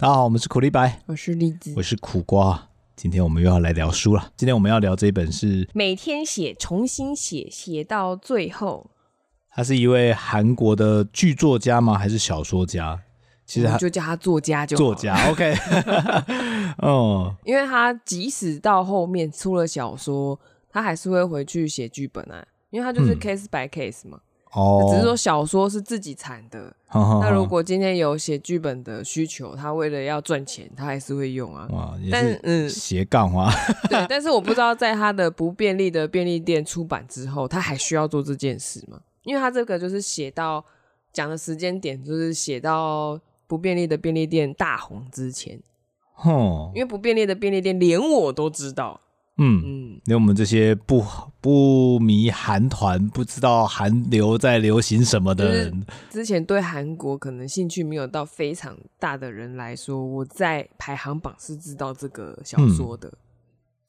大家好，我们是苦力白，我是栗子，我是苦瓜。今天我们又要来聊书了。今天我们要聊这一本是《每天写，重新写，写到最后》。他是一位韩国的剧作家吗？还是小说家？其实他就叫他作家就好。作家，OK。哦，因为他即使到后面出了小说，他还是会回去写剧本啊，因为他就是 case by case 嘛。嗯哦，只是说小说是自己产的，呵呵呵，那如果今天有写剧本的需求，他为了要赚钱，他还是会用啊。哇，但是嗯，斜杠啊。对，但是我不知道在他的不便利的便利店出版之后，他还需要做这件事吗？因为他这个就是写到讲的时间点，就是写到不便利的便利店大红之前。哼，因为不便利的便利店连我都知道。嗯。嗯，连我们这些不不迷韩团、不知道韩流在流行什么的人，之前对韩国可能兴趣没有到非常大的人来说，我在排行榜是知道这个小说的。嗯、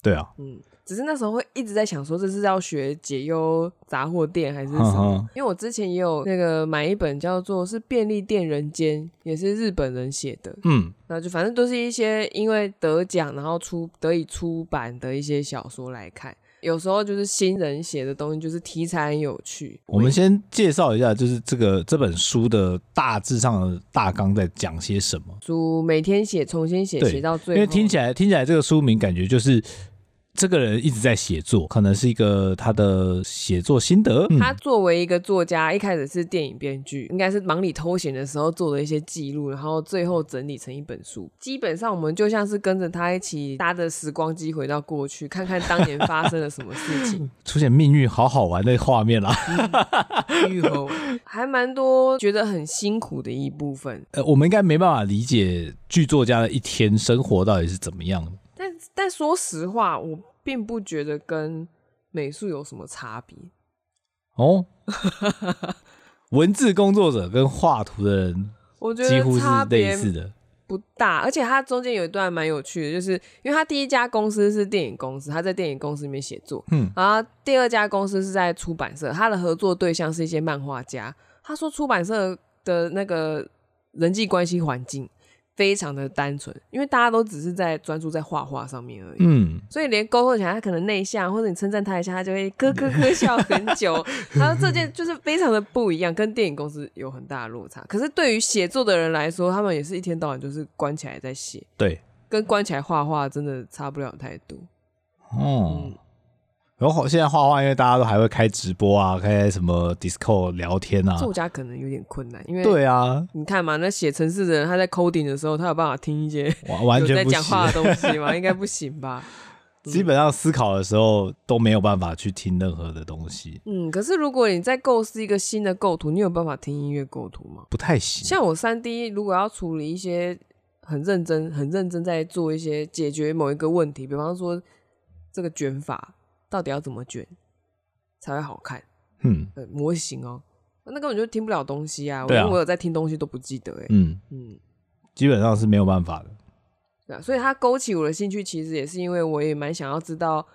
对啊，嗯。只是那时候会一直在想说，这是要学解忧杂货店还是什么？因为我之前也有那个买一本叫做是《便利店人间》，也是日本人写的。嗯，那就反正都是一些因为得奖然后出得以出版的一些小说来看。有时候就是新人写的东西，就是题材很有趣。我们先介绍一下，就是这个这本书的大致上的大纲在讲些什么。书每天写，重新写，写到最后。因为听起来听起来这个书名感觉就是。这个人一直在写作，可能是一个他的写作心得。嗯、他作为一个作家，一开始是电影编剧，应该是忙里偷闲的时候做的一些记录，然后最后整理成一本书。基本上，我们就像是跟着他一起搭着时光机回到过去，看看当年发生了什么事情。出现命运好好玩的画面啦，愈后还蛮多觉得很辛苦的一部分。呃，我们应该没办法理解剧作家的一天生活到底是怎么样的。但但说实话，我。并不觉得跟美术有什么差别哦。文字工作者跟画图的人，我觉得几乎是类似的，不大。而且他中间有一段蛮有趣的，就是因为他第一家公司是电影公司，他在电影公司里面写作，嗯，然后第二家公司是在出版社，他的合作对象是一些漫画家。他说出版社的那个人际关系环境。非常的单纯，因为大家都只是在专注在画画上面而已，嗯，所以连沟通起来，他可能内向，或者你称赞他一下，他就会咯咯咯 笑很久。他说这件就是非常的不一样，跟电影公司有很大的落差。可是对于写作的人来说，他们也是一天到晚就是关起来在写，对，跟关起来画画真的差不了太多，哦。嗯然后现在画画，因为大家都还会开直播啊，开什么 Discord 聊天啊。作家可能有点困难，因为对啊，你看嘛，那写程式的人他在 coding 的时候，他有办法听一些完全不在讲话的东西吗？应该不行吧？基本上思考的时候都没有办法去听任何的东西。嗯，可是如果你在构思一个新的构图，你有办法听音乐构图吗？不太行。像我三 D，如果要处理一些很认真、很认真在做一些解决某一个问题，比方说这个卷法到底要怎么卷？才会好看，嗯，模型哦，那根本就听不了东西啊！啊我有在听东西都不记得，哎，嗯嗯，基本上是没有办法的。对啊，所以他勾起我的兴趣，其实也是因为我也蛮想要知道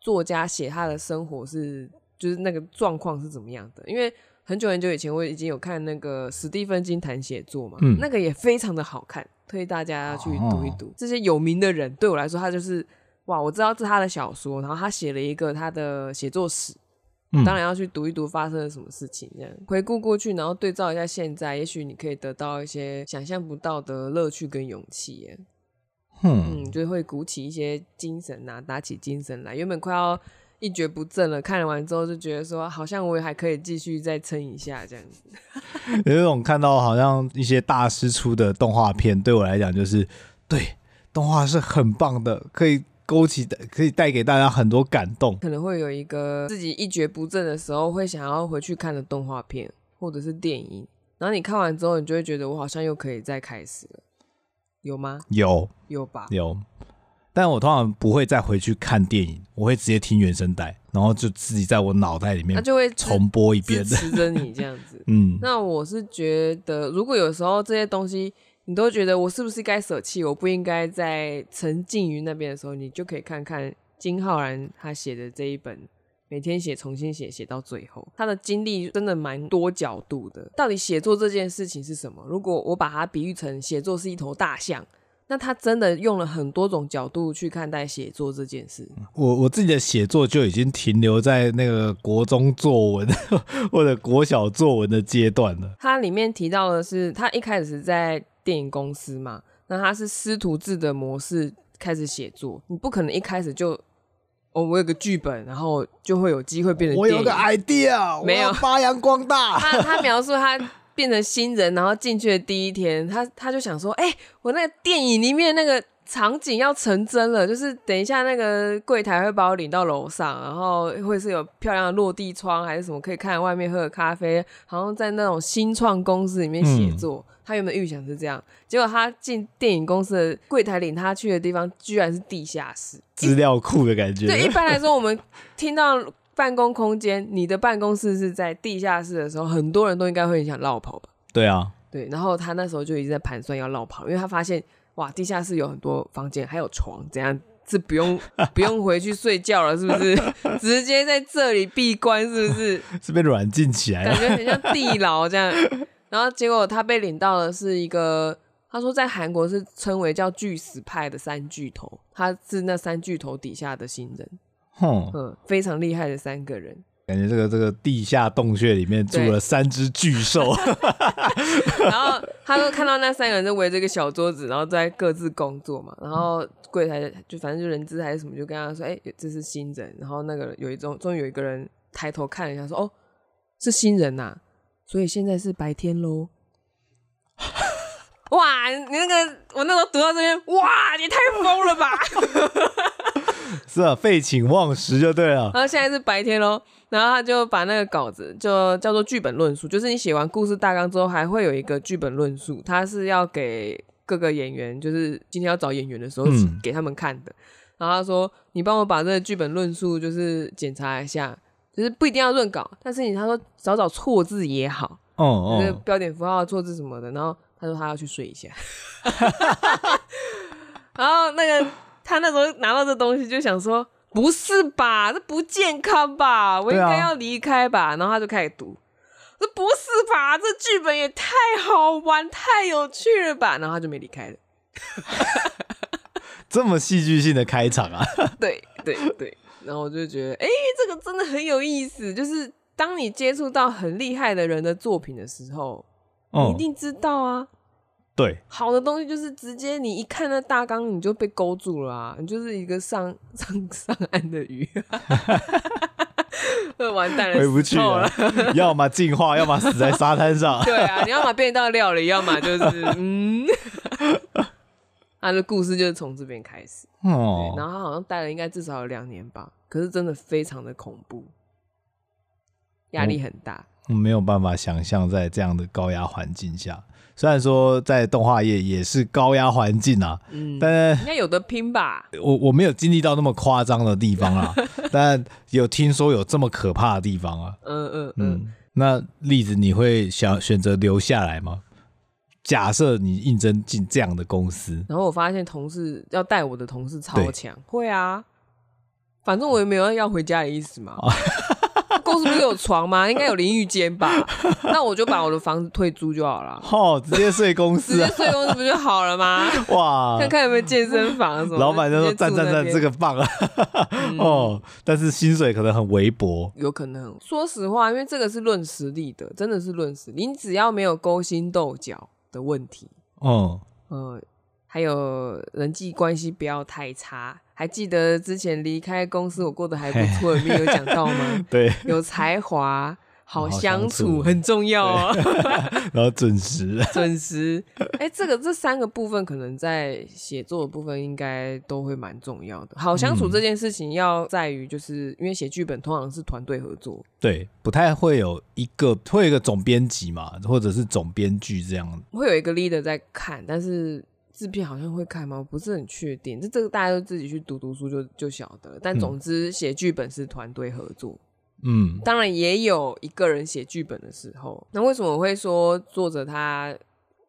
作家写他的生活是，就是那个状况是怎么样的。因为很久很久以前我已经有看那个史蒂芬金谈写作嘛，嗯，那个也非常的好看，推大家要去读一读。哦，这些有名的人对我来说，他就是哇，我知道这是他的小说，然后他写了一个他的写作史。当然要去读一读发生了什么事情，这样回顾过去，然后对照一下现在，也许你可以得到一些想象不到的乐趣跟勇气。嗯，就会鼓起一些精神呐、啊，打起精神来。原本快要一蹶不振了，看了完之后就觉得说，好像我也还可以继续再撑一下这样子。有一种看到好像一些大师出的动画片，对我来讲就是，对，动画是很棒的，可以。勾起的可以带给大家很多感动，可能会有一个自己一蹶不振的时候会想要回去看的动画片或者是电影，然后你看完之后，你就会觉得我好像又可以再开始了，有吗？有，有吧？有，但我通常不会再回去看电影，我会直接听原声带，然后就自己在我脑袋里面，它就会重播一遍，支持着你这样子。嗯，那我是觉得，如果有时候这些东西。你都觉得我是不是该舍弃？我不应该在沉浸于那边的时候，你就可以看看金浩然他写的这一本，每天写，重新写，写到最后，他的经历真的蛮多角度的。到底写作这件事情是什么？如果我把它比喻成写作是一头大象，那他真的用了很多种角度去看待写作这件事。我我自己的写作就已经停留在那个国中作文 或者国小作文的阶段了。它里面提到的是，他一开始在电影公司嘛，那他是师徒制的模式开始写作，你不可能一开始就哦，我有个剧本，然后就会有机会变成。我有个 idea，没有发扬光大。他他描述他。变成新人，然后进去的第一天，他他就想说：“哎、欸，我那个电影里面那个场景要成真了，就是等一下那个柜台会把我领到楼上，然后会是有漂亮的落地窗还是什么，可以看外面喝的咖啡，好像在那种新创公司里面写作。嗯、他原本预想是这样，结果他进电影公司的柜台领他去的地方，居然是地下室，资料库的感觉。对，一般来说我们听到。办公空间，你的办公室是在地下室的时候，很多人都应该会很想落跑吧？对啊，对。然后他那时候就一直在盘算要落跑，因为他发现哇，地下室有很多房间，还有床，怎样是不用不用回去睡觉了，是不是？直接在这里闭关，是不是？是被软禁起来了，感觉很像地牢这样。然后结果他被领到的是一个，他说在韩国是称为叫巨石派的三巨头，他是那三巨头底下的新人。哼，嗯，非常厉害的三个人，感觉这个这个地下洞穴里面住了三只巨兽，然后他就看到那三个人就围着一个小桌子，然后在各自工作嘛，然后柜台就反正就人资还是什么，就跟他说，哎、欸，这是新人，然后那个有一种终于有一个人抬头看了一下，说，哦，是新人呐、啊，所以现在是白天喽。哇，你那个我那时候读到这边，哇，你太疯了吧！是啊，废寝忘食就对了。然后现在是白天喽，然后他就把那个稿子就叫做剧本论述，就是你写完故事大纲之后，还会有一个剧本论述，他是要给各个演员，就是今天要找演员的时候给他们看的。嗯、然后他说：“你帮我把这个剧本论述就是检查一下，就是不一定要润稿，但是你他说找找错字也好，哦哦，就是标点符号错字什么的。”然后他说他要去睡一下，然后那个。他那时候拿到这东西就想说：“不是吧，这不健康吧，我应该要离开吧。啊”然后他就开始读：“这不是吧，这剧本也太好玩、太有趣了吧。”然后他就没离开了。这么戏剧性的开场啊！对对对，然后我就觉得，哎、欸，这个真的很有意思。就是当你接触到很厉害的人的作品的时候，嗯、你一定知道啊。对，好的东西就是直接你一看那大纲你就被勾住了啊，你就是一个上 上上岸的鱼，完蛋了，回不去了，要么进化，要么死在沙滩上。对啊，你要么变一道料理，要么就是嗯，他的故事就是从这边开始。哦，然后他好像待了应该至少有两年吧，可是真的非常的恐怖，压力很大。我没有办法想象在这样的高压环境下。虽然说在动画业也是高压环境啊，嗯，但应该有的拼吧。我我没有经历到那么夸张的地方啊，但有听说有这么可怕的地方啊。嗯嗯嗯，嗯。那例子你会想选择留下来吗？假设你应征进这样的公司，然后我发现同事要带我的同事超强，会啊，反正我也没有要回家的意思嘛。公司不是有床吗？应该有淋浴间吧？那我就把我的房子退租就好了。哦，直接睡公司，直接睡公司不就好了吗？哇，看看有没有健身房什么。老板就说：“赞赞赞，这个棒啊！”哦，但是薪水可能很微薄，有可能。说实话，因为这个是论实力的，真的是论实力。你只要没有勾心斗角的问题，哦，呃，还有人际关系不要太差。还记得之前离开公司我过得还不错，里面有讲到吗？对，有才华，好相处，很重要哦。然后准时，准时。哎、欸，这个这三个部分可能在写作的部分应该都会蛮重要的。好相处这件事情要在于，就是、嗯、因为写剧本通常是团队合作，对，不太会有一个会有一个总编辑嘛，或者是总编剧这样，会有一个 leader 在看，但是。制片好像会看吗？我不是很确定。这这个大家都自己去读读书就就晓得。但总之，写剧本是团队合作。嗯，当然也有一个人写剧本的时候。那为什么我会说作者他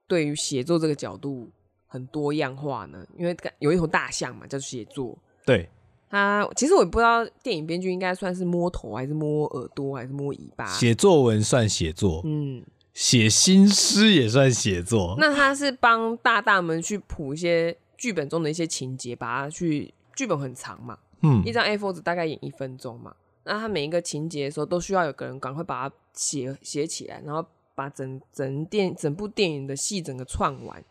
对于写作这个角度很多样化呢？因为有一头大象嘛，叫做写作。对。他其实我也不知道，电影编剧应该算是摸头还是摸耳朵还是摸尾巴？写作文算写作。嗯。写新诗也算写作，那他是帮大大们去谱一些剧本中的一些情节，把它去剧本很长嘛，嗯，一张 A4 纸大概演一分钟嘛，那他每一个情节的时候都需要有个人赶快把它写写起来，然后把整整电整部电影的戏整个串完。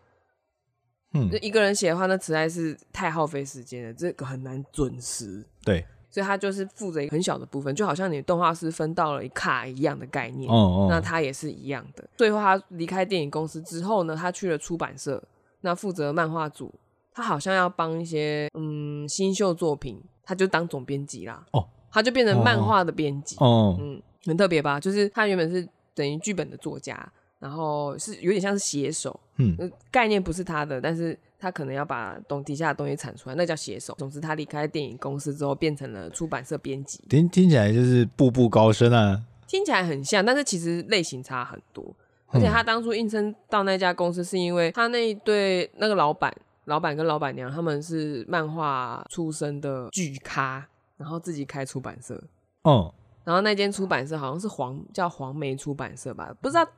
嗯，就一个人写的话，那实在是太耗费时间了，这个很难准时。对，所以他就是负责一个很小的部分，就好像你动画师分到了一卡一样的概念。哦哦，那他也是一样的。最后他离开电影公司之后呢，他去了出版社，那负责漫画组。他好像要帮一些嗯新秀作品，他就当总编辑啦。哦，他就变成漫画的编辑。哦，嗯，很特别吧？就是他原本是等于剧本的作家。然后是有点像是写手，嗯，概念不是他的，但是他可能要把东底下的东西产出来，那叫写手。总之，他离开电影公司之后，变成了出版社编辑。听听起来就是步步高升啊，听起来很像，但是其实类型差很多。而且他当初应征到那家公司，是因为他那一对那个老板、老板跟老板娘他们是漫画出身的巨咖，然后自己开出版社。哦，然后那间出版社好像是黄叫黄梅出版社吧，不知道。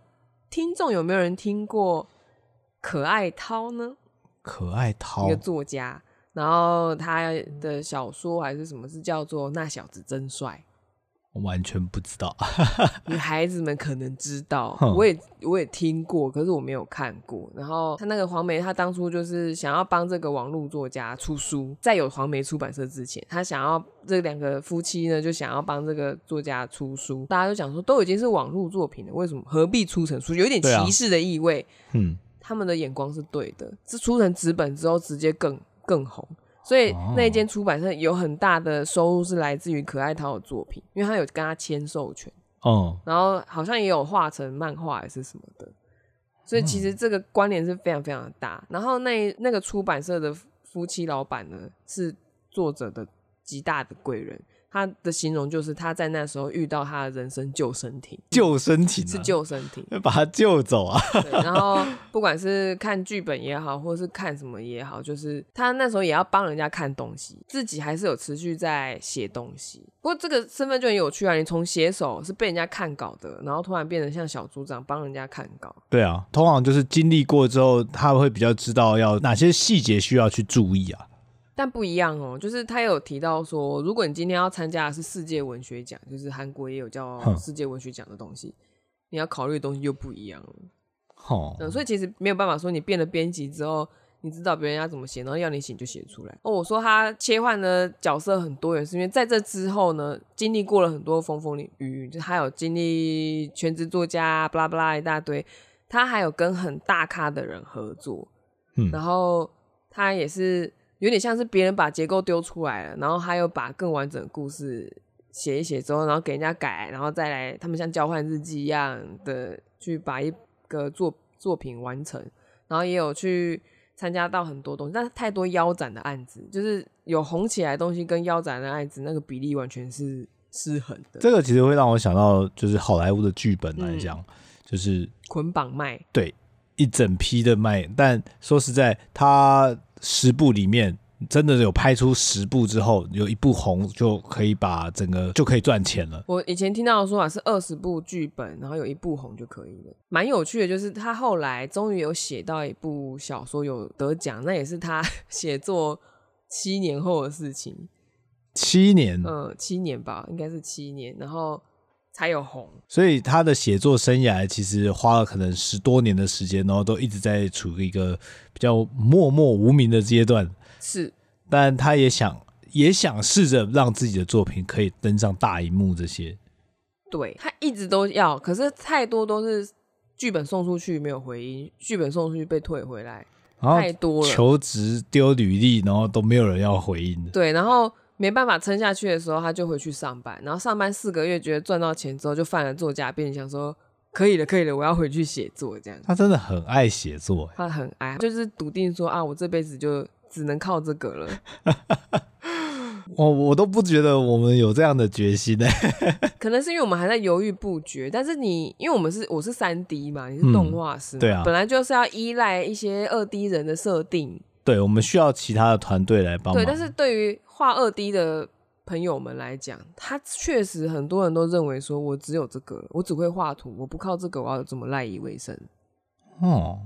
听众有没有人听过可爱涛呢？可爱涛，一个作家，然后他的小说还是什么，是叫做《那小子真帅》。我完全不知道，女孩子们可能知道，我也我也听过，可是我没有看过。然后他那个黄梅，他当初就是想要帮这个网络作家出书，在有黄梅出版社之前，他想要这两个夫妻呢，就想要帮这个作家出书。大家都讲说，都已经是网络作品了，为什么何必出成书？有一点歧视的意味。嗯，他们的眼光是对的，是出成纸本之后直接更更红。所以那间出版社有很大的收入是来自于可爱涛的作品，因为他有跟他签授权，哦，然后好像也有画成漫画还是什么的，所以其实这个关联是非常非常的大。然后那那个出版社的夫妻老板呢，是作者的极大的贵人。他的形容就是他在那时候遇到他的人生救生艇，救生艇、啊、是救生艇，把他救走啊。对，然后不管是看剧本也好，或是看什么也好，就是他那时候也要帮人家看东西，自己还是有持续在写东西。不过这个身份就很有趣啊，你从写手是被人家看稿的，然后突然变成像小组长帮人家看稿。对啊，通常就是经历过之后，他会比较知道要哪些细节需要去注意啊。但不一样哦，就是他有提到说，如果你今天要参加的是世界文学奖，就是韩国也有叫世界文学奖的东西，你要考虑的东西又不一样了。哦、嗯，所以其实没有办法说你变了编辑之后，你知道别人要怎么写，然后要你写就写出来。哦，我说他切换的角色很多元，是因为在这之后呢，经历过了很多风风雨雨，就他有经历全职作家，巴拉巴拉一大堆，他还有跟很大咖的人合作，嗯，然后他也是。有点像是别人把结构丢出来了，然后他又把更完整的故事写一写之后，然后给人家改，然后再来他们像交换日记一样的去把一个作作品完成，然后也有去参加到很多东西，但是太多腰斩的案子，就是有红起来的东西跟腰斩的案子那个比例完全是失衡的。这个其实会让我想到，就是好莱坞的剧本来讲，嗯、就是捆绑卖，对，一整批的卖，但说实在，他。十部里面真的有拍出十部之后，有一部红就可以把整个就可以赚钱了。我以前听到的说法是二十部剧本，然后有一部红就可以了。蛮有趣的，就是他后来终于有写到一部小说有得奖，那也是他写作七年后的事情。七年，嗯，七年吧，应该是七年，然后。才有红，所以他的写作生涯其实花了可能十多年的时间，然后都一直在处于一个比较默默无名的阶段。是，但他也想也想试着让自己的作品可以登上大荧幕。这些，对，他一直都要，可是太多都是剧本送出去没有回音，剧本送出去被退回来，太多了。求职丢履历，然后都没有人要回应。对，然后。没办法撑下去的时候，他就回去上班。然后上班四个月，觉得赚到钱之后，就犯了作家病，想说可以了，可以了，我要回去写作。这样，他真的很爱写作，他很爱，就是笃定说啊，我这辈子就只能靠这个了。我我都不觉得我们有这样的决心呢。可能是因为我们还在犹豫不决。但是你，因为我们是我是三 D 嘛，你是动画师，嗯，对啊，本来就是要依赖一些二 D 人的设定。对，我们需要其他的团队来帮忙。对，但是对于画二 D 的朋友们来讲，他确实很多人都认为说，我只有这个，我只会画图，我不靠这个，我要怎么赖以为生？哦，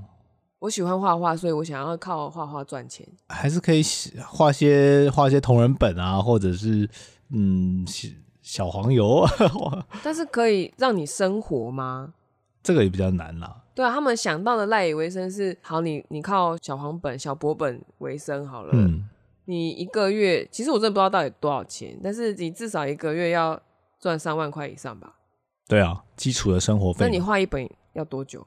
我喜欢画画，所以我想要靠画画赚钱，还是可以画些画些同人本啊，或者是嗯小小黄油，但是可以让你生活吗？这个也比较难啦。对啊，他们想到的赖以为生是好你，你你靠小黄本、小薄本为生好了。嗯，你一个月，其实我真的不知道到底多少钱，但是你至少一个月要赚三万块以上吧？对啊，基础的生活费。那你画一本要多久？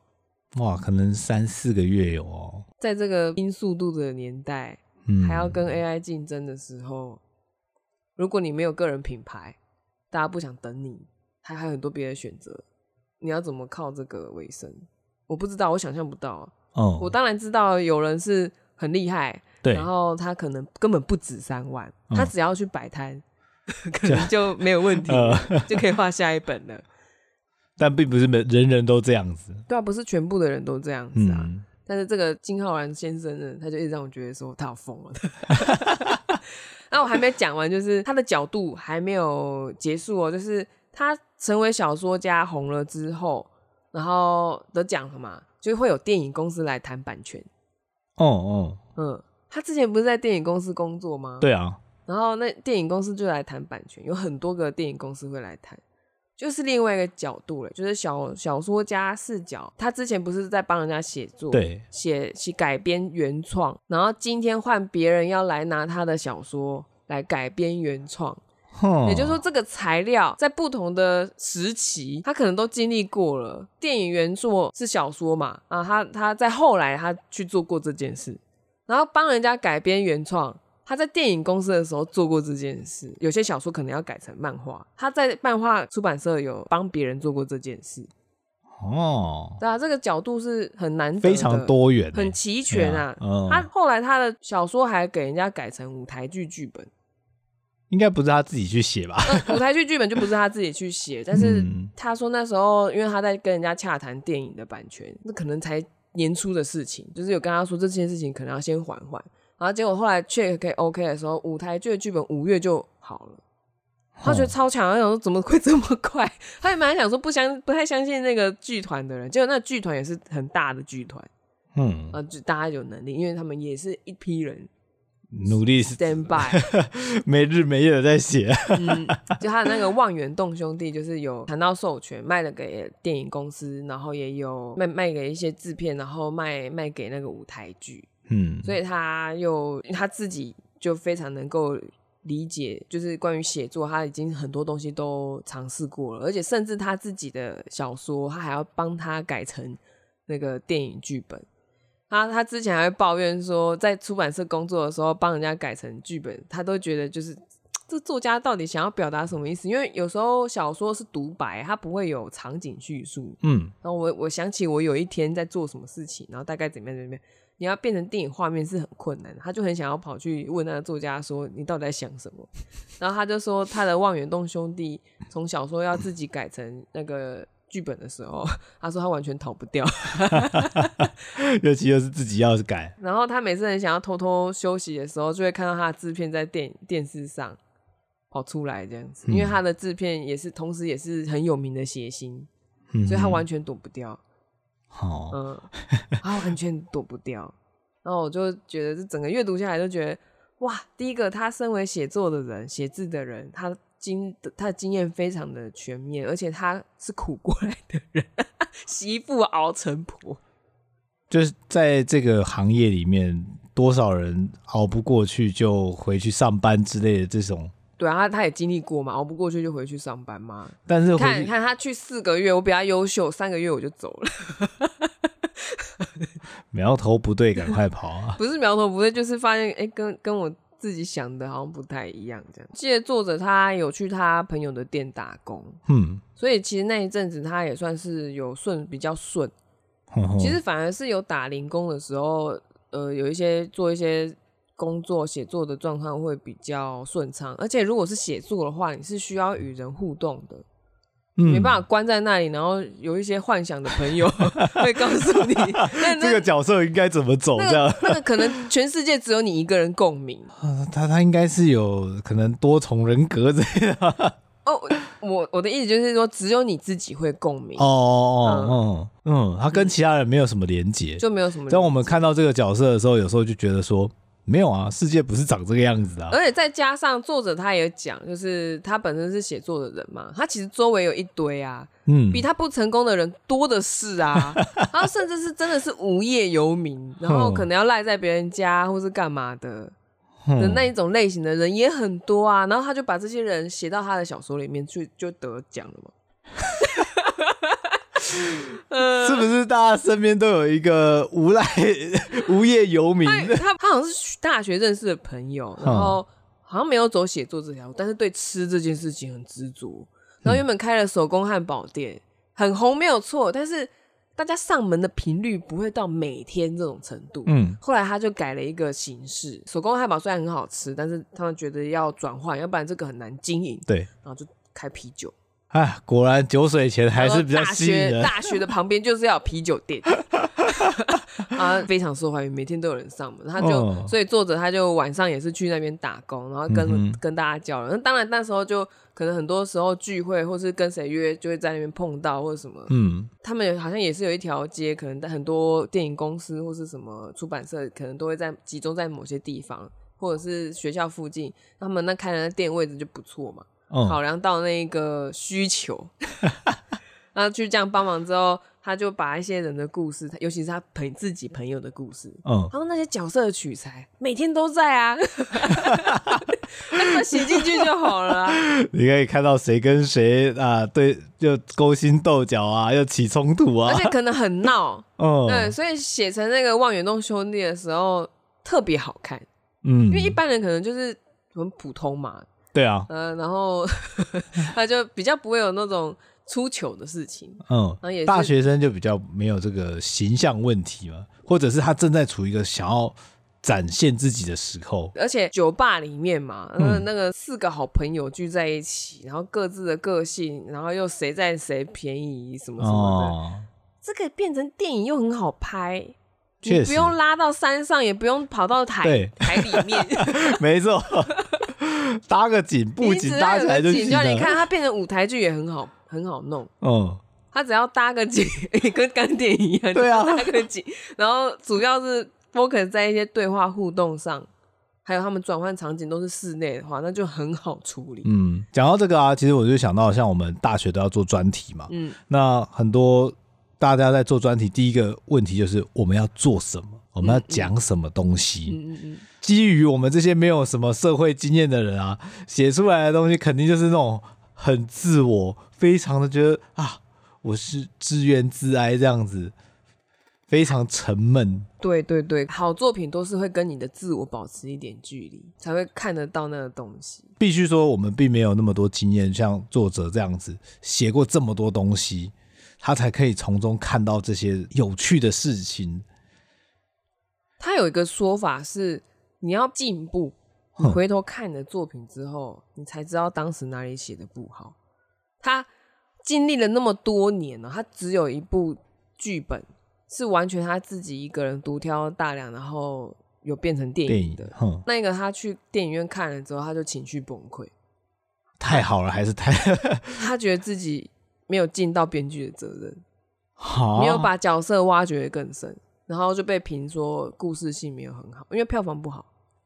哇，可能三四个月有哦。在这个低速度的年代，嗯，还要跟 AI 竞争的时候，如果你没有个人品牌，大家不想等你，还还有很多别的选择，你要怎么靠这个为生？我不知道，我想象不到。哦，我当然知道有人是很厉害，对，然后他可能根本不止三万，嗯、他只要去摆摊，可能就没有问题，呃、就可以画下一本了。但并不是每人人都这样子。对啊，不是全部的人都这样子啊。嗯、但是这个金浩然先生呢，他就一直让我觉得说他要疯了。那我还没讲完，就是他的角度还没有结束哦，就是他成为小说家红了之后。然后得奖了嘛，就会有电影公司来谈版权。哦哦，嗯，他之前不是在电影公司工作吗？对啊。然后那电影公司就来谈版权，有很多个电影公司会来谈，就是另外一个角度了，就是小小说家视角。他之前不是在帮人家写作，对，写写改编原创，然后今天换别人要来拿他的小说来改编原创。也就是说，这个材料在不同的时期，他可能都经历过了。电影原作是小说嘛，啊，他他在后来他去做过这件事，然后帮人家改编原创，他在电影公司的时候做过这件事。有些小说可能要改成漫画，他在漫画出版社有帮别人做过这件事。哦，对啊，这个角度是很难得，非常多元，很齐全啊。嗯，他后来他的小说还给人家改成舞台剧剧本。应该不是他自己去写吧？舞台剧剧本就不是他自己去写，但是他说那时候因为他在跟人家洽谈电影的版权，那可能才年初的事情，就是有跟他说这件事情可能要先缓缓，然后结果后来 check 可以 OK 的时候，舞台剧的剧本五月就好了，他觉得超强，他想说怎么会这么快？他也蛮想说不相不太相信那个剧团的人，结果那剧团也是很大的剧团，嗯，啊，就大家有能力，因为他们也是一批人。努力 stand by，没日没夜的在写。嗯，就他的那个望远洞兄弟，就是有谈到授权，卖了给电影公司，然后也有卖卖给一些制片，然后卖卖给那个舞台剧。嗯，所以他又他自己就非常能够理解，就是关于写作，他已经很多东西都尝试过了，而且甚至他自己的小说，他还要帮他改成那个电影剧本。他他之前还会抱怨说，在出版社工作的时候，帮人家改成剧本，他都觉得就是这作家到底想要表达什么意思？因为有时候小说是独白，他不会有场景叙述。嗯，然后我我想起我有一天在做什么事情，然后大概怎么样怎么样，你要变成电影画面是很困难的。他就很想要跑去问那个作家说：“你到底在想什么？” 然后他就说他的《望远洞兄弟》从小说要自己改成那个。剧本的时候，他说他完全逃不掉，尤其又是自己要改。然后他每次很想要偷偷休息的时候，就会看到他的制片在电电视上跑出来这样子，嗯、因为他的制片也是同时也是很有名的谐星，嗯、所以他完全躲不掉。哦，嗯，他完全躲不掉。然后我就觉得这整个阅读下来，就觉得哇，第一个他身为写作的人，写字的人，他。经他的经验非常的全面，而且他是苦过来的人，媳妇熬成婆，就是在这个行业里面，多少人熬不过去就回去上班之类的这种。对啊，他他也经历过嘛，熬不过去就回去上班嘛。但是看，你看他去四个月，我比他优秀，三个月我就走了。苗头不对，赶快跑啊！不是苗头不对，就是发现哎，跟跟我。自己想的好像不太一样，这样。记得作者他有去他朋友的店打工，嗯，所以其实那一阵子他也算是有顺，比较顺。呵呵，其实反而是有打零工的时候，呃，有一些做一些工作写作的状况会比较顺畅。而且如果是写作的话，你是需要与人互动的。没办法关在那里，然后有一些幻想的朋友 会告诉你，那这个角色应该怎么走，这样。那个可能全世界只有你一个人共鸣。他他应该是有可能多重人格这样。哦，我我的意思就是说，只有你自己会共鸣哦哦哦嗯嗯，他跟其他人没有什么连接，就没有什么。当我们看到这个角色的时候，有时候就觉得说。没有啊，世界不是长这个样子的啊。而且再加上作者他也讲，就是他本身是写作的人嘛，他其实周围有一堆啊，嗯，比他不成功的人多的是啊。他甚至是真的是无业游民，然后可能要赖在别人家或是干嘛的的那一种类型的人也很多啊。然后他就把这些人写到他的小说里面去，就得奖了嘛。是不是大家身边都有一个无赖无业游民？他他好像是大学认识的朋友，然后好像没有走写作这条路，但是对吃这件事情很执着。然后原本开了手工汉堡店，很红没有错，但是大家上门的频率不会到每天这种程度。嗯，后来他就改了一个形式，手工汉堡虽然很好吃，但是他们觉得要转换，要不然这个很难经营。对，然后就开啤酒。哎，果然酒水钱还是比较吸引人。大学大学的旁边就是要有啤酒店，啊，非常受欢迎，每天都有人上门。他就、哦、所以作者他就晚上也是去那边打工，然后跟、嗯、跟大家交流。那当然那时候就可能很多时候聚会或是跟谁约，就会在那边碰到或者什么。嗯，他们好像也是有一条街，可能在很多电影公司或是什么出版社，可能都会在集中在某些地方，或者是学校附近。他们那开的那店位置就不错嘛。考量到那个需求，然后去这样帮忙之后，他就把一些人的故事，尤其是他朋自己朋友的故事，嗯，他说那些角色的取材每天都在啊，他写进去就好了啊。你可以看到谁跟谁啊，对，就勾心斗角啊，又起冲突啊，而且可能很闹，嗯，对，所以写成那个望远洞兄弟的时候特别好看，嗯，因为一般人可能就是很普通嘛。对啊，嗯、呃，然后 他就比较不会有那种出糗的事情，嗯，然后也大学生就比较没有这个形象问题嘛，或者是他正在处于一个想要展现自己的时候，而且酒吧里面嘛，那个、那个四个好朋友聚在一起，然后各自的个性，然后又谁占谁便宜什么什么的，哦、这个变成电影又很好拍，你不用拉到山上，也不用跑到台对。台里面，没错。搭个景，布景搭起来就行了。你看它变成舞台剧也很好，很好弄。嗯，它只要搭个景，跟干电影一样。对啊，搭个景，然后主要是 focus 在一些对话互动上，还有他们转换场景都是室内的话，那就很好处理。嗯，讲到这个啊，其实我就想到，像我们大学都要做专题嘛。嗯，那很多大家在做专题，第一个问题就是我们要做什么，我们要讲什么东西。嗯嗯嗯。嗯嗯基于我们这些没有什么社会经验的人啊，写出来的东西肯定就是那种很自我，非常的觉得啊，我是自怨自哀这样子，非常沉闷。对对对，好作品都是会跟你的自我保持一点距离，才会看得到那个东西。必须说，我们并没有那么多经验，像作者这样子写过这么多东西，他才可以从中看到这些有趣的事情。他有一个说法是。你要进步，你回头看你的作品之后，你才知道当时哪里写的不好。他经历了那么多年了，他只有一部剧本是完全他自己一个人独挑大梁，然后有变成电影的。那个他去电影院看了之后，他就情绪崩溃。太好了，还是太 他觉得自己没有尽到编剧的责任，没有把角色挖掘得更深。然后就被评说故事性没有很好，因为票房不好。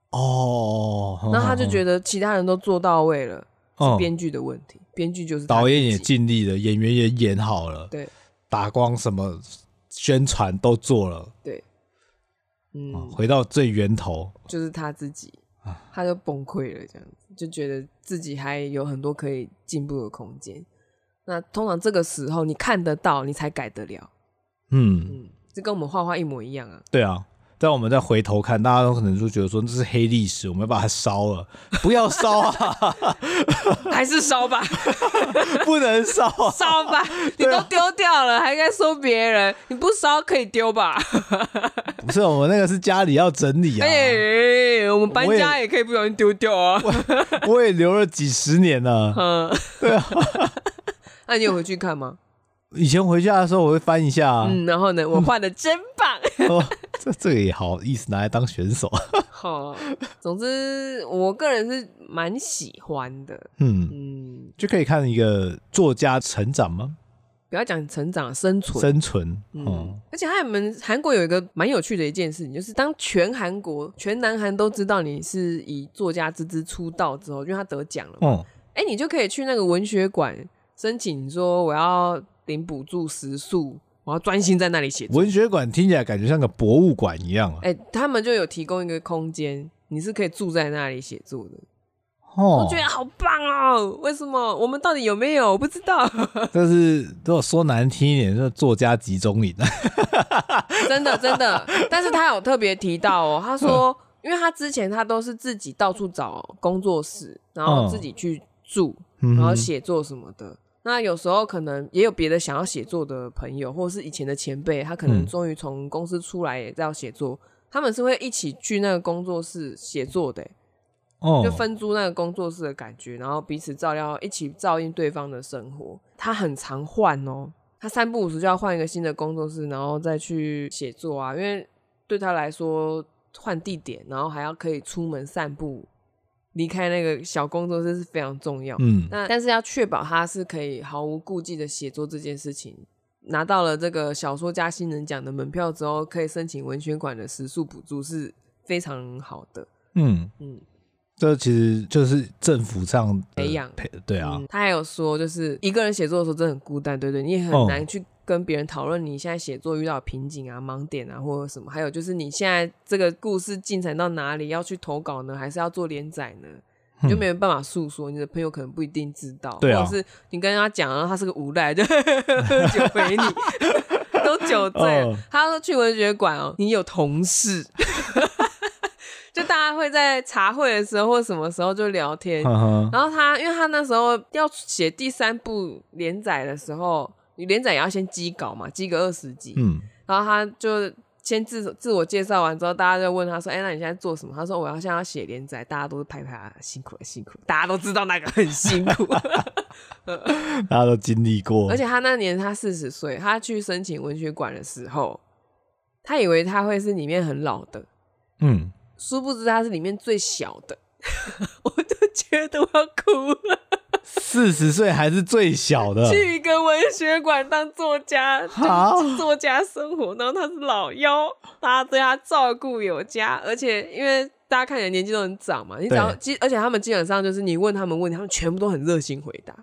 哦，那他就觉得其他人都做到位了，是编剧的问题。编剧就是导演也尽力了，演员也演好了，对，打光什么宣传都做了，对，嗯，回到最源头就是他自己，他就崩溃了，这样子就觉得自己还有很多可以进步的空间。那通常这个时候你看得到，你才改得了。嗯嗯。这跟我们画画一模一样啊！对啊，但我们再回头看，大家都可能就觉得说这是黑历史，我们要把它烧了，不要烧啊，还是烧吧，不能烧，烧吧，你都丢掉了，还该说别人，你不烧可以丢吧？不是，我们那个是家里要整理啊，哎，我们搬家也可以不小心丢掉啊，我也留了几十年了，嗯，对啊，那你有回去看吗？以前回家的时候，我会翻一下，啊，嗯，然后呢，我画的真棒，哦，这这个也好意思拿来当选手，好，总之我个人是蛮喜欢的，嗯。嗯，就可以看一个作家成长吗？不要讲成长，生存，生存。嗯，嗯而且他们韩国有一个蛮有趣的一件事情，就是当全韩国、全南韩都知道你是以作家之姿出道之后，因为他得奖了嘛，哎、嗯欸，你就可以去那个文学馆申请说我要领补助食宿，我要专心在那里写作。文学馆听起来感觉像个博物馆一样啊！哎、欸，他们就有提供一个空间，你是可以住在那里写作的。哦我觉得好棒哦！为什么？我们到底有没有？我不知道。但是如果说难听一点，就是作家集中营。真的真的，但是他有特别提到哦，他说，因为他之前他都是自己到处找工作室，然后自己去住，然后写作什么的。嗯、那有时候可能也有别的想要写作的朋友，或者是以前的前辈，他可能终于从公司出来也在要写作，他们是会一起去那个工作室写作的。哦就分租那个工作室的感觉，然后彼此照料，一起照应对方的生活。他很常换哦，他三不五时就要换一个新的工作室，然后再去写作啊。因为对他来说，换地点，然后还要可以出门散步，离开那个小工作室是非常重要。嗯，那但是要确保他是可以毫无顾忌的写作这件事情，拿到了这个小说家新人奖的门票之后，可以申请文学馆的食宿补助是非常好的。嗯嗯。这其实就是政府上培养，对啊、嗯。他还有说，就是一个人写作的时候真的很孤单，对对，你也很难去跟别人讨论你现在写作遇到瓶颈啊、盲点啊，或者什么。还有就是你现在这个故事进展到哪里，要去投稿呢，还是要做连载呢？你就没有办法诉说，你的朋友可能不一定知道，对啊、或者是你跟他讲，然后他是个无赖，就 喝酒陪你，都酒醉。哦、他说去文学馆哦，你有同事。就大家会在茶会的时候或什么时候就聊天，然后他因为他那时候要写第三部连载的时候，你连载也要先积稿嘛，积个二十集，嗯，然后他就先自自我介绍完之后，大家就问他说：“哎、欸，那你现在做什么？”他说：“我要现在要写连载。”大家都是拍拍他辛苦了，辛苦，大家都知道那个很辛苦，大家都经历过。而且他那年他四十岁，他去申请文学馆的时候，他以为他会是里面很老的，嗯。殊不知他是里面最小的，我就觉得我要哭了。四十岁还是最小的，去一个文学馆当作家，好。作家生活，然后他是老幺，大家对他照顾有加，而且因为大家看起来年纪都很长嘛，你只要基，而且他们基本上就是你问他们问题，他们全部都很热心回答，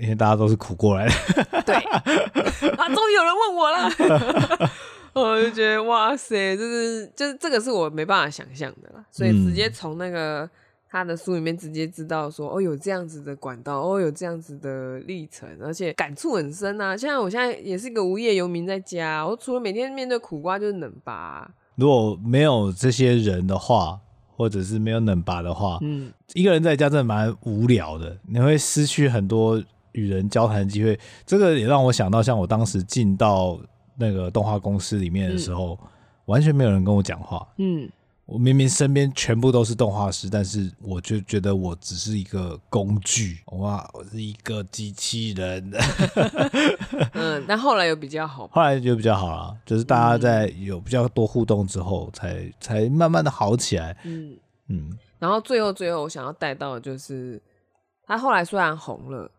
因为大家都是苦过来的。对，啊，终于有人问我了。我就觉得哇塞，就是就是这个是我没办法想象的啦，所以直接从那个他的书里面直接知道说，哦，有这样子的管道，哦，有这样子的历程，而且感触很深啊。像我现在也是一个无业游民在家，我除了每天面对苦瓜就是冷拔。如果没有这些人的话，或者是没有冷拔的话，嗯，一个人在家真的蛮无聊的，你会失去很多与人交谈的机会。这个也让我想到，像我当时进到。那个动画公司里面的时候，嗯、完全没有人跟我讲话。嗯，我明明身边全部都是动画师，但是我就觉得我只是一个工具。哇，我是一个机器人。嗯，但后来有比较好，后来就比较好了，就是大家在有比较多互动之后才，才慢慢的好起来。嗯嗯。然后最后最后，我想要带到的就是，他后来虽然红了，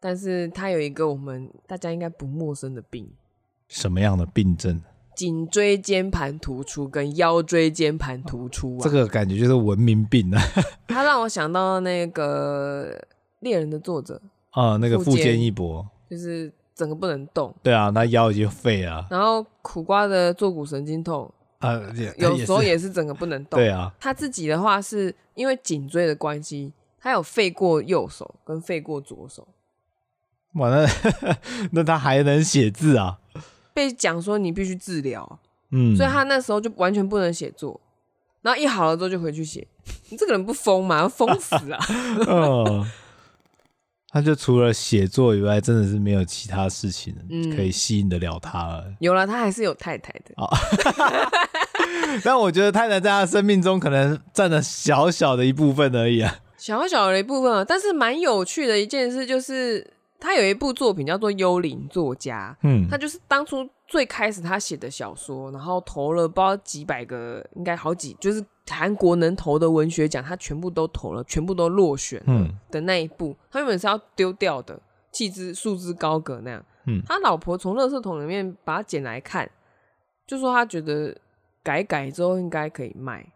但是他有一个我们大家应该不陌生的病。什么样的病症？颈椎间盘突出跟腰椎间盘突出啊，这个感觉就是文明病啊。他让我想到那个猎人的作者啊，那个富坚一博，就是整个不能动。对啊，那腰已经废了。然后苦瓜的坐骨神经痛啊，有时候也是整个不能动。对啊，他自己的话是因为颈椎的关系，他有废过右手跟废过左手。哇，那 那他还能写字啊？被讲说你必须治疗，嗯，所以他那时候就完全不能写作，然后一好了之后就回去写。你这个人不疯吗？要疯死啊！哦，他就除了写作以外，真的是没有其他事情可以吸引得了他了。嗯，有了，他还是有太太的。哦，但我觉得太太在他生命中可能占了小小的一部分而已啊，小小的一部分啊。但是蛮有趣的一件事就是。他有一部作品叫做《幽灵作家》，嗯，他就是当初最开始他写的小说，然后投了不知道几百个，应该好几，就是韩国能投的文学奖，他全部都投了，全部都落选了的那一部，嗯、他原本是要丢掉的，弃之束之高阁那样。嗯，他老婆从垃圾桶里面把它捡来看，就说他觉得改改之后应该可以卖。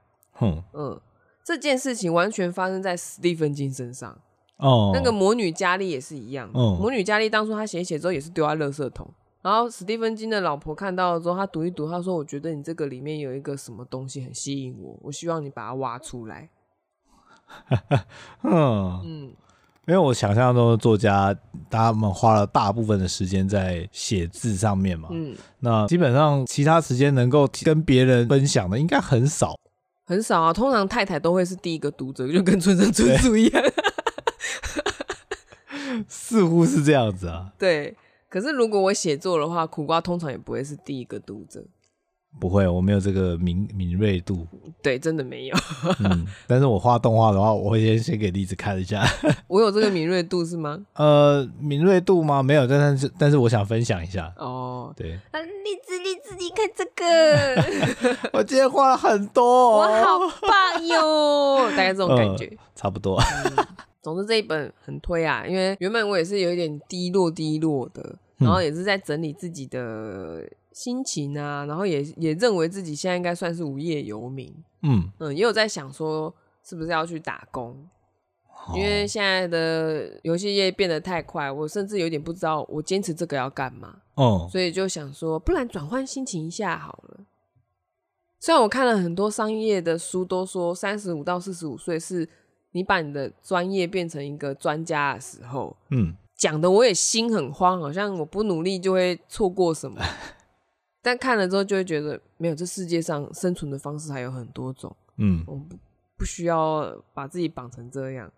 嗯嗯，这件事情完全发生在史蒂芬金身上。哦，那个魔女佳丽也是一样。哦，魔女佳丽当初她写一写之后也是丢在垃圾桶。然后史蒂芬金的老婆看到了之后，她读一读，她说：“我觉得你这个里面有一个什么东西很吸引我，我希望你把它挖出来。”嗯嗯，因为我想象中的作家，他们花了大部分的时间在写字上面嘛。嗯，那基本上其他时间能够跟别人分享的应该很少，很少啊。通常太太都会是第一个读者，就跟村上春树一样，似乎是这样子啊。对。可是如果我写作的话，苦瓜通常也不会是第一个读者。不会，我没有这个敏敏锐度。对，真的没有。嗯，但是我画动画的话，我会先先给栗子看一下。我有这个敏锐度是吗？呃，敏锐度吗？没有，但是但是我想分享一下。哦，对。啊，栗子栗子，你看这个，我今天画了很多，我好棒哟，大概这种感觉。呃、差不多。嗯总之这一本很推啊，因为原本我也是有一点低落低落的，然后也是在整理自己的心情啊，然后也也认为自己现在应该算是无业游民，嗯嗯，也有在想说是不是要去打工，因为现在的游戏业变得太快，我甚至有点不知道我坚持这个要干嘛，哦，所以就想说，不然转换心情一下好了。虽然我看了很多商业的书，都说三十五到四十五岁是。你把你的专业变成一个专家的时候，嗯，讲的我也心很慌，好像我不努力就会错过什么。但看了之后就会觉得，没有，这世界上生存的方式还有很多种，嗯，我不不需要把自己绑成这样。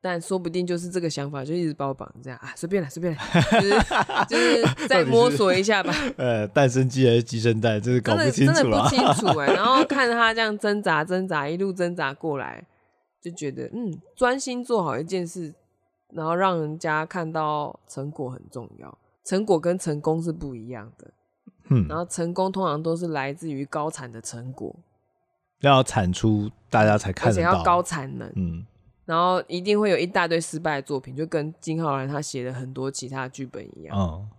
但说不定就是这个想法，就一直把我绑成这样啊，随便了，随便了，就是 就是再摸索一下吧。呃，蛋生鸡还是鸡生蛋，就是搞不清楚，真的不清楚哎。然后看他这样挣扎挣扎，一路挣扎过来。就觉得嗯，专心做好一件事，然后让人家看到成果很重要。成果跟成功是不一样的，嗯，然后成功通常都是来自于高产的成果，要产出大家才看得到，而且要高产能，嗯，然后一定会有一大堆失败的作品，就跟金浩然他写的很多其他剧本一样，嗯，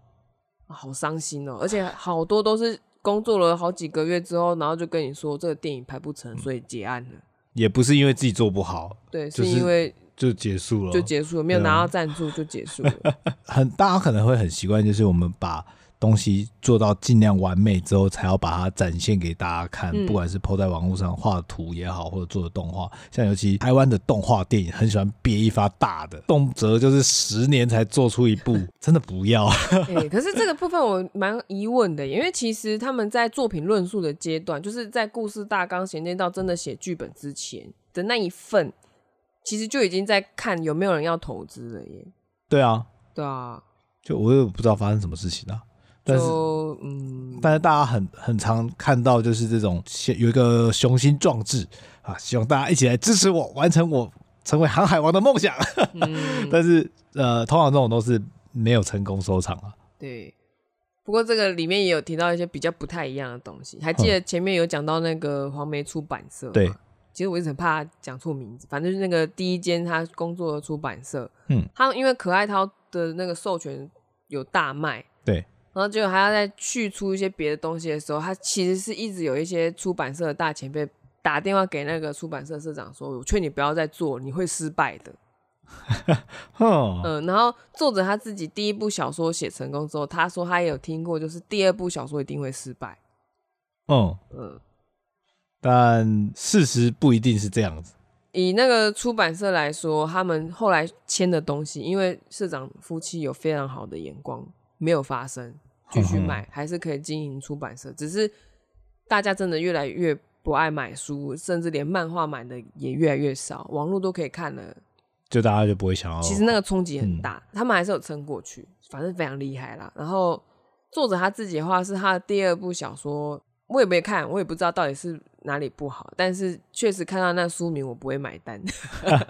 好伤心哦，而且好多都是工作了好几个月之后，然后就跟你说这个电影拍不成，所以结案了。也不是因为自己做不好，对，是因为就结束了，就结束了，没有拿到赞助就结束了。很，大家可能会很习惯，就是我们把东西做到尽量完美之后，才要把它展现给大家看。嗯、不管是 PO 在网络上画图也好，或者做的动画，像尤其台湾的动画电影，很喜欢憋一发大的，动辄就是十年才做出一部，真的不要。欸、可是这个部分我蛮疑问的，因为其实他们在作品论述的阶段，就是在故事大纲衔接到真的写剧本之前的那一份，其实就已经在看有没有人要投资了耶。对啊，对啊，就我也不知道发生什么事情啊。但是，嗯，但是大家很很常看到，就是这种有一个雄心壮志啊，希望大家一起来支持我，完成我成为航海王的梦想。嗯、但是，呃，通常这种都是没有成功收场啊。对，不过这个里面也有提到一些比较不太一样的东西。还记得前面有讲到那个黄梅出版社？对，其实我一直很怕讲错名字，反正就是那个第一间他工作的出版社。嗯，他因为可爱涛的那个授权有大卖。对。然后结果还要再去出一些别的东西的时候，他其实是一直有一些出版社的大前辈打电话给那个出版社社长说：“我劝你不要再做，你会失败的。”嗯，然后作者他自己第一部小说写成功之后，他说他也有听过，就是第二部小说一定会失败。嗯嗯，但事实不一定是这样子。以那个出版社来说，他们后来签的东西，因为社长夫妻有非常好的眼光。没有发生，继续买还是可以经营出版社，只是大家真的越来越不爱买书，甚至连漫画买的也越来越少，网络都可以看了，就大家就不会想要。其实那个冲击很大，嗯、他们还是有撑过去，反正非常厉害啦。然后作者他自己的话是他的第二部小说，我也没看，我也不知道到底是哪里不好，但是确实看到那书名我不会买单。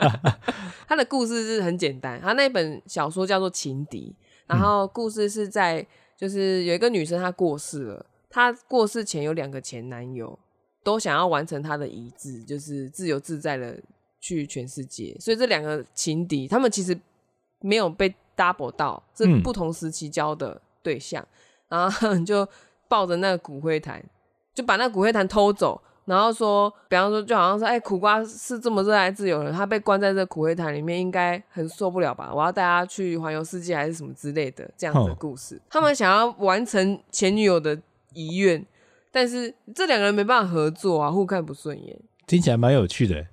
他的故事是很简单，他那本小说叫做《情敌》。然后故事是在，就是有一个女生她过世了，她过世前有两个前男友，都想要完成她的遗志，就是自由自在的去全世界。所以这两个情敌，他们其实没有被 double 到，是不同时期交的对象，嗯、然后 就抱着那个骨灰坛，就把那个骨灰坛偷走。然后说，比方说，就好像说，哎、欸，苦瓜是这么热爱自由的人，他被关在这苦灰坛里面，应该很受不了吧？我要带他去环游世界，还是什么之类的这样的故事。哦、他们想要完成前女友的遗愿，但是这两个人没办法合作啊，互看不顺眼。听起来蛮有趣的，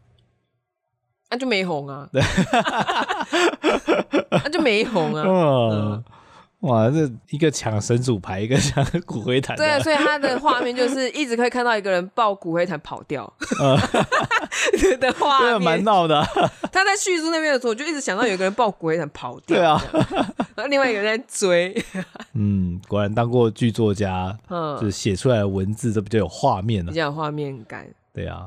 那、啊、就没红啊，那、啊、就没红啊。哇，这一个抢神主牌，一个抢骨灰坛。对啊，所以他的画面就是一直可以看到一个人抱骨灰坛跑掉 的画面，蛮闹的。他在叙述那边的时候，我就一直想到有一个人抱骨灰坛跑掉。对啊，然后另外一个人在追。嗯，果然当过剧作家，嗯，就是写出来的文字都比较有画面了，比较有画面感。对啊。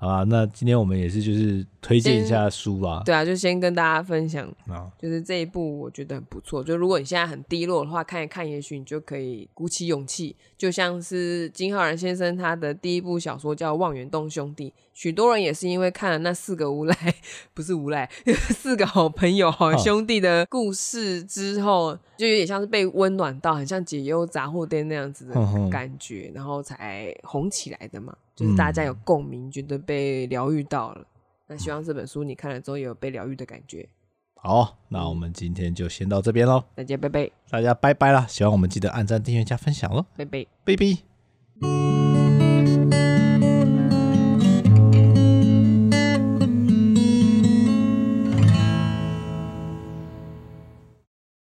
好啊，那今天我们也是就是推荐一下书啊。对啊，就先跟大家分享，啊就是这一部我觉得很不错。就如果你现在很低落的话，看一看，也许你就可以鼓起勇气。就像是金浩然先生他的第一部小说叫《望远洞兄弟》。许多人也是因为看了那四个无赖，不是无赖，四个好朋友、好兄弟的故事之后，就有点像是被温暖到，很像解忧杂货店那样子的感觉，然后才红起来的嘛。就是大家有共鸣，觉得被疗愈到了。那希望这本书你看了之后也有被疗愈的感觉。好，那我们今天就先到这边喽。大家拜拜，大家拜拜啦！喜欢我们记得按赞、订阅、加分享喽。拜拜，拜拜。